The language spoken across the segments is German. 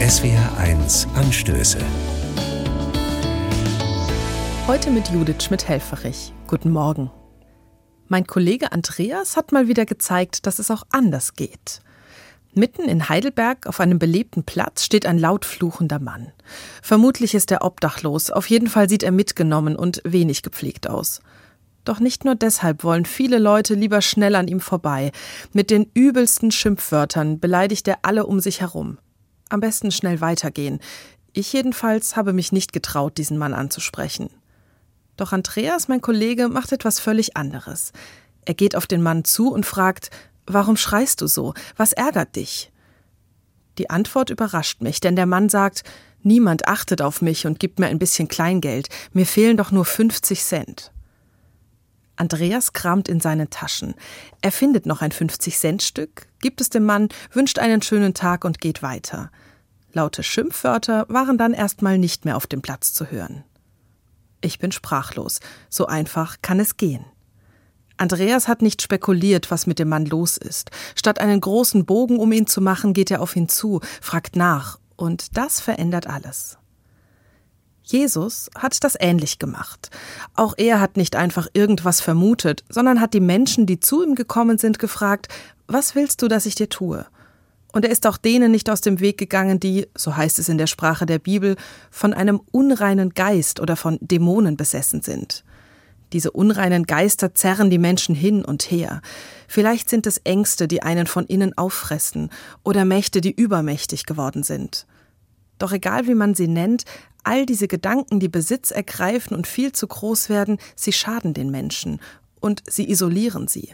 SWR1 Anstöße. Heute mit Judith Schmidt-Helferich. Guten Morgen. Mein Kollege Andreas hat mal wieder gezeigt, dass es auch anders geht. Mitten in Heidelberg auf einem belebten Platz steht ein laut fluchender Mann. Vermutlich ist er obdachlos, auf jeden Fall sieht er mitgenommen und wenig gepflegt aus. Doch nicht nur deshalb wollen viele Leute lieber schnell an ihm vorbei. Mit den übelsten Schimpfwörtern beleidigt er alle um sich herum. Am besten schnell weitergehen. Ich jedenfalls habe mich nicht getraut, diesen Mann anzusprechen. Doch Andreas, mein Kollege, macht etwas völlig anderes. Er geht auf den Mann zu und fragt, Warum schreist du so? Was ärgert dich? Die Antwort überrascht mich, denn der Mann sagt, niemand achtet auf mich und gibt mir ein bisschen Kleingeld, mir fehlen doch nur 50 Cent. Andreas kramt in seinen Taschen. Er findet noch ein 50-Cent-Stück, gibt es dem Mann, wünscht einen schönen Tag und geht weiter. Laute Schimpfwörter waren dann erstmal nicht mehr auf dem Platz zu hören. Ich bin sprachlos. So einfach kann es gehen. Andreas hat nicht spekuliert, was mit dem Mann los ist. Statt einen großen Bogen um ihn zu machen, geht er auf ihn zu, fragt nach, und das verändert alles. Jesus hat das ähnlich gemacht. Auch er hat nicht einfach irgendwas vermutet, sondern hat die Menschen, die zu ihm gekommen sind, gefragt, was willst du, dass ich dir tue? Und er ist auch denen nicht aus dem Weg gegangen, die, so heißt es in der Sprache der Bibel, von einem unreinen Geist oder von Dämonen besessen sind. Diese unreinen Geister zerren die Menschen hin und her. Vielleicht sind es Ängste, die einen von innen auffressen, oder Mächte, die übermächtig geworden sind. Doch egal wie man sie nennt, all diese Gedanken, die Besitz ergreifen und viel zu groß werden, sie schaden den Menschen und sie isolieren sie.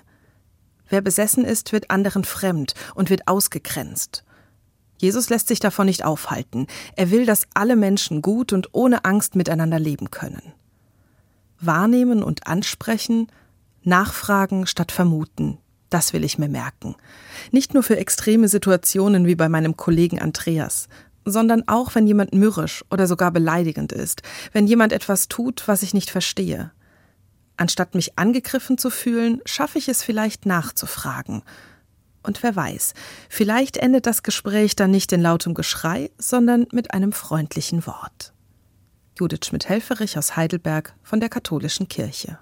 Wer besessen ist, wird anderen fremd und wird ausgegrenzt. Jesus lässt sich davon nicht aufhalten. Er will, dass alle Menschen gut und ohne Angst miteinander leben können wahrnehmen und ansprechen, nachfragen statt vermuten. Das will ich mir merken. Nicht nur für extreme Situationen wie bei meinem Kollegen Andreas, sondern auch, wenn jemand mürrisch oder sogar beleidigend ist, wenn jemand etwas tut, was ich nicht verstehe. Anstatt mich angegriffen zu fühlen, schaffe ich es vielleicht nachzufragen. Und wer weiß, vielleicht endet das Gespräch dann nicht in lautem Geschrei, sondern mit einem freundlichen Wort. Judith Schmidt-Helferich aus Heidelberg von der Katholischen Kirche.